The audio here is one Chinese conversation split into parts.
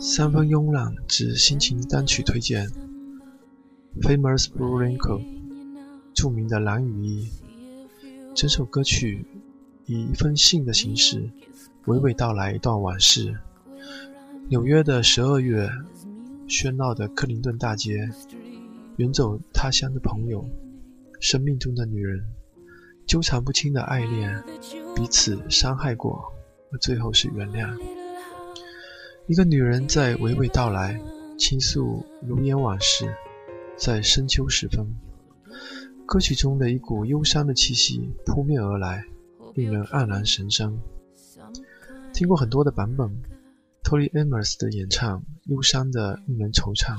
三分慵懒之心情单曲推荐，Famous Blue Raincoat，著名的蓝雨衣。整首歌曲以一封信的形式，娓娓道来一段往事。纽约的十二月，喧闹的克林顿大街，远走他乡的朋友，生命中的女人，纠缠不清的爱恋，彼此伤害过，而最后是原谅。一个女人在娓娓道来，倾诉如烟往事，在深秋时分，歌曲中的一股忧伤的气息扑面而来，令人黯然神伤。听过很多的版本，Tori Amos 的演唱，忧伤的令人惆怅。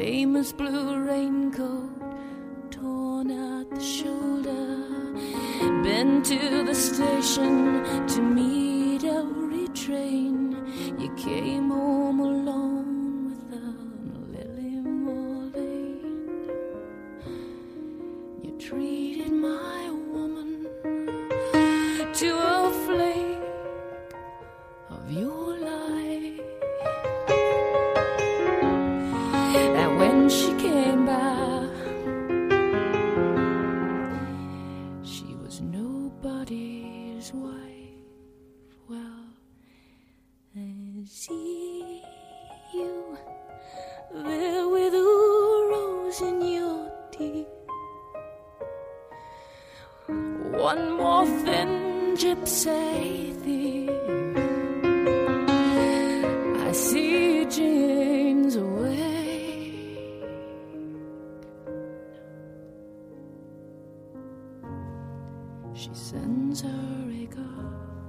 Famous blue raincoat torn at the shoulder. Been to the station to meet every train. She sends her regards.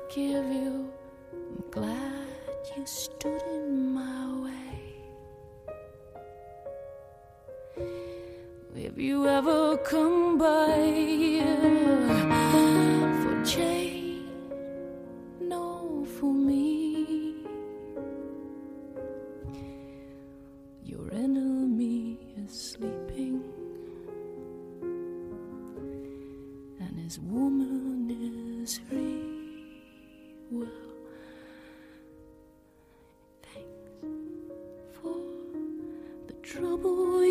I forgive you. I'm glad you stood in my way. If you ever come by here for Jane? Well, thanks for the trouble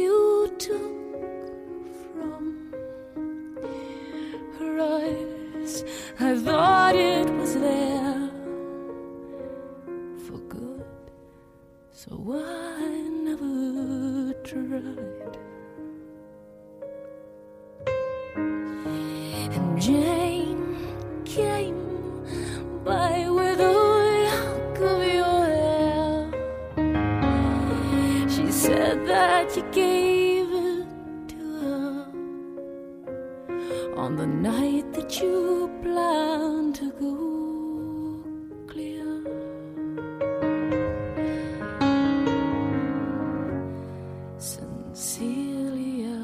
that you gave it to her on the night that you planned to go clear. Cecilia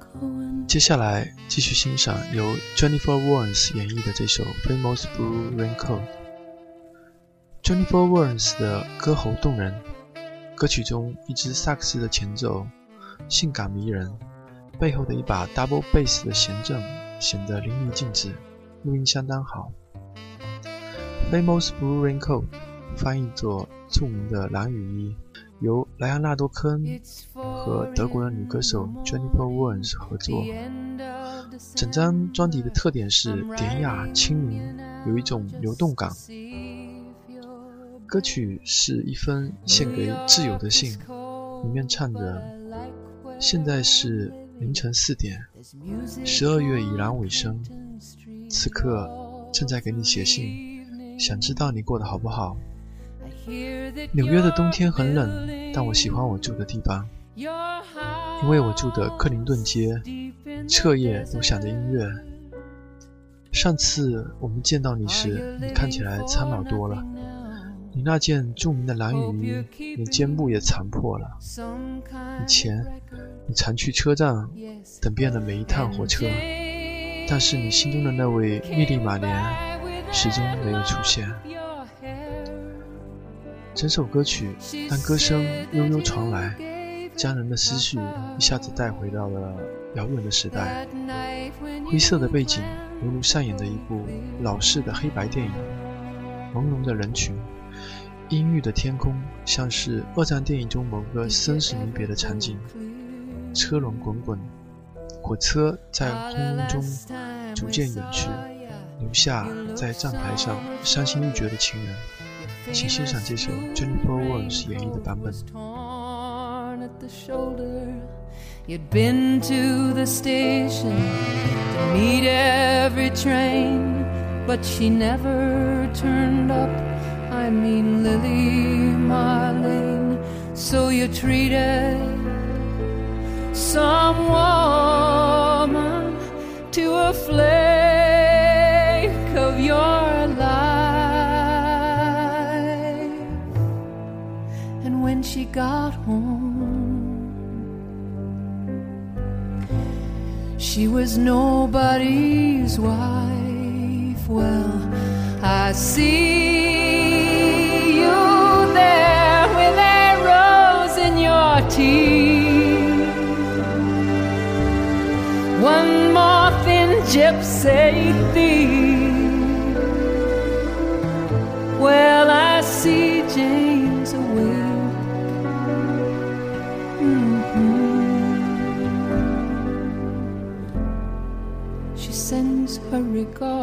Cohen. 接下来继续欣赏由 Jennifer Warnes 演绎的这首《Famous Blue Raincoat》。Jennifer Warnes 的歌喉动人， 歌曲中一支萨克斯的前奏性感迷人，背后的一把 double bass 的弦正显得淋漓尽致，录音相当好。Famous Blue Raincoat 翻译作著名的蓝雨衣，由莱昂纳多·科恩和德国的女歌手 Jennifer Warnes 合作。整张专辑的特点是典雅轻盈，有一种流动感。歌曲是一封献给挚友的信，里面唱着：“现在是凌晨四点，十二月已然尾声，此刻正在给你写信，想知道你过得好不好。纽约的冬天很冷，但我喜欢我住的地方，因为我住的克林顿街。”彻夜都响着音乐。上次我们见到你时，你看起来苍老多了。你那件著名的蓝雨衣，连肩部也残破了。以前，你常去车站等遍了每一趟火车，但是你心中的那位莉莉玛莲始终没有出现。整首歌曲，当歌声悠悠传来，将人的思绪一下子带回到了。遥远的时代，灰色的背景犹如上演的一部老式的黑白电影。朦胧的人群，阴郁的天空，像是二战电影中某个生死离别的场景。车轮滚滚，火车在轰隆中逐渐远去，留下在站台上伤心欲绝的情人。请欣赏这首 Jennifer Warnes 演绎的版本。I mean, Lily Marlene. So you treated some woman to a flake of your life. And when she got home, She was nobody's wife. Well, I see gypsy thief. Well, I see James awake. Mm-hmm. sends her regards.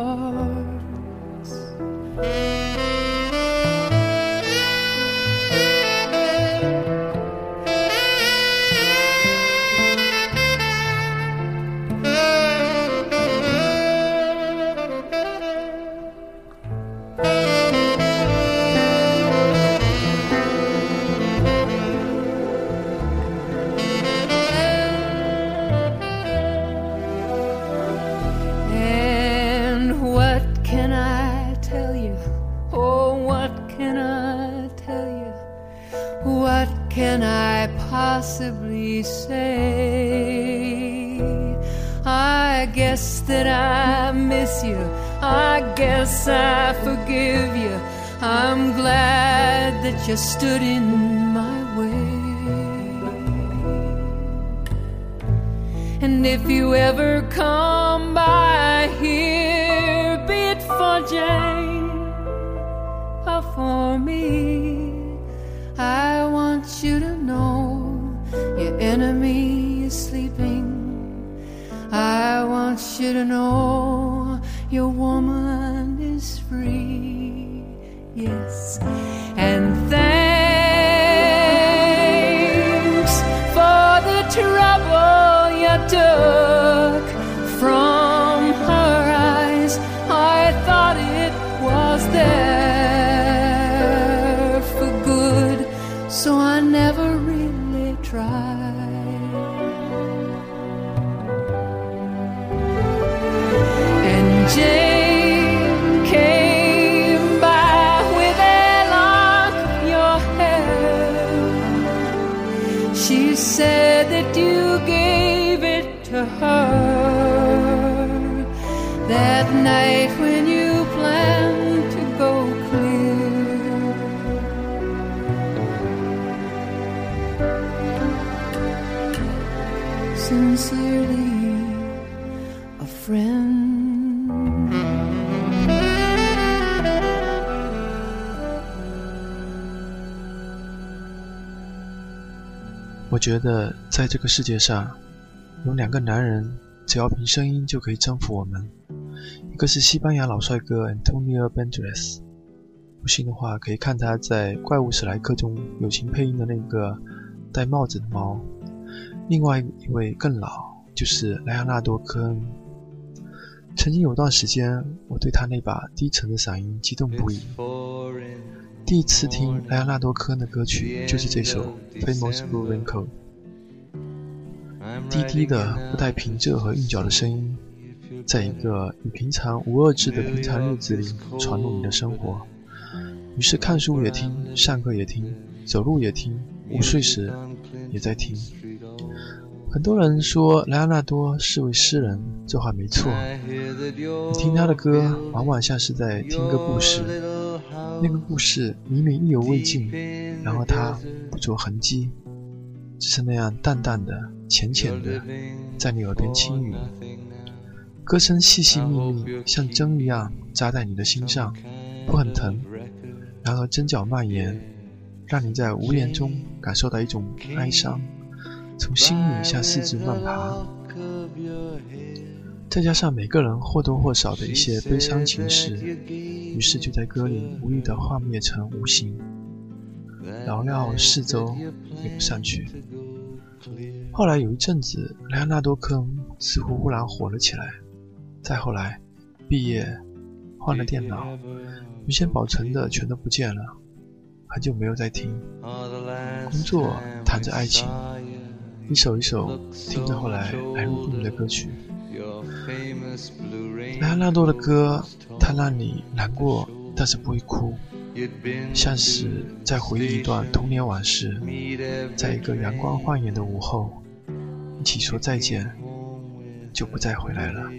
Can I possibly say? I guess that I miss you. I guess I forgive you. I'm glad that you stood in my way. And if you ever come by here, be it for Jane you to know your woman is free. Yes, and thanks for the trouble you took from her eyes. I thought it was there 觉得在这个世界上，有两个男人，只要凭声音就可以征服我们。一个是西班牙老帅哥 Antonio Banderas，不信的话可以看他在《怪物史莱克》中友情配音的那个戴帽子的猫。另外一位更老，就是莱昂纳多·科恩。曾经有段时间，我对他那把低沉的嗓音激动不已。第一次听莱昂纳多·科恩的歌曲就是这首《Famous Blue Raincoat》，低低的、不带平仄和韵脚的声音，在一个与平常无二致的平常日子里传入你的生活。于是看书也听，上课也听，走路也听，午睡时也在听。很多人说莱昂纳多是位诗人，这话没错。你听他的歌，往往像是在听个故事。那个故事明明意犹未尽，然后它不着痕迹，只是那样淡淡的、浅浅的，在你耳边轻语。歌声细细密密，像针一样扎在你的心上，不很疼，然而针脚蔓延，让你在无言中感受到一种哀伤，从心里向四肢漫爬。再加上每个人或多或少的一些悲伤情绪，于是就在歌里无意的幻灭成无形，绕绕四周也不上去。后来有一阵子，莱昂纳多·科恩似乎忽然火了起来。再后来，毕业，换了电脑，原先保存的全都不见了，很久没有再听。工作谈着爱情，一首一首听着后来来路不明的歌曲。莱昂纳多的歌，它让你难过，但是不会哭，像是在回忆一段童年往事，在一个阳光晃眼的午后，一起说再见，就不再回来了。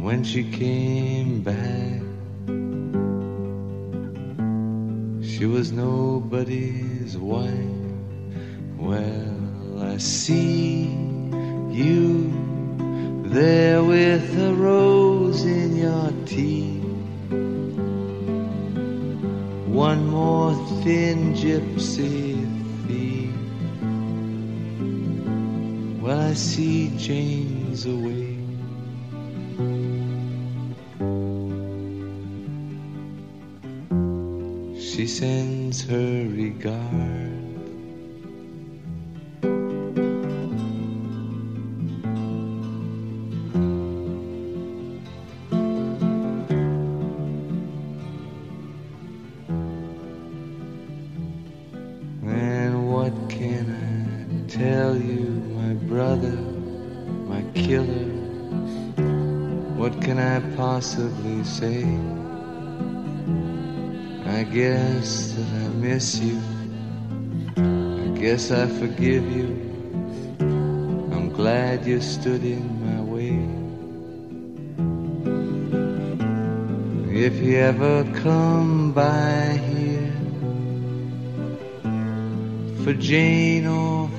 When she came back. She was nobody's wife. Well, I see you there with a rose in your teeth. One more thin gypsy I see James away. she sends her regard. Killer? What can I possibly say? I guess that I miss you. I guess I forgive you. I'm glad you stood in my way. If you ever come by here for Jane or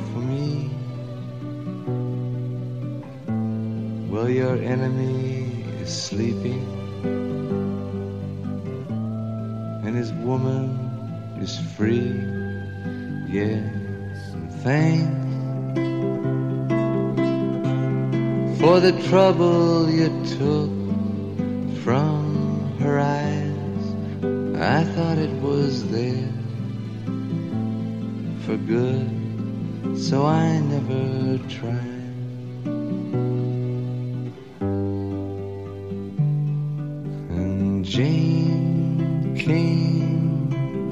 well, your enemy is sleeping. and his woman is free. Yes, and thanks for the trouble you took from her eyes. I thought it was there for good, so I never tried.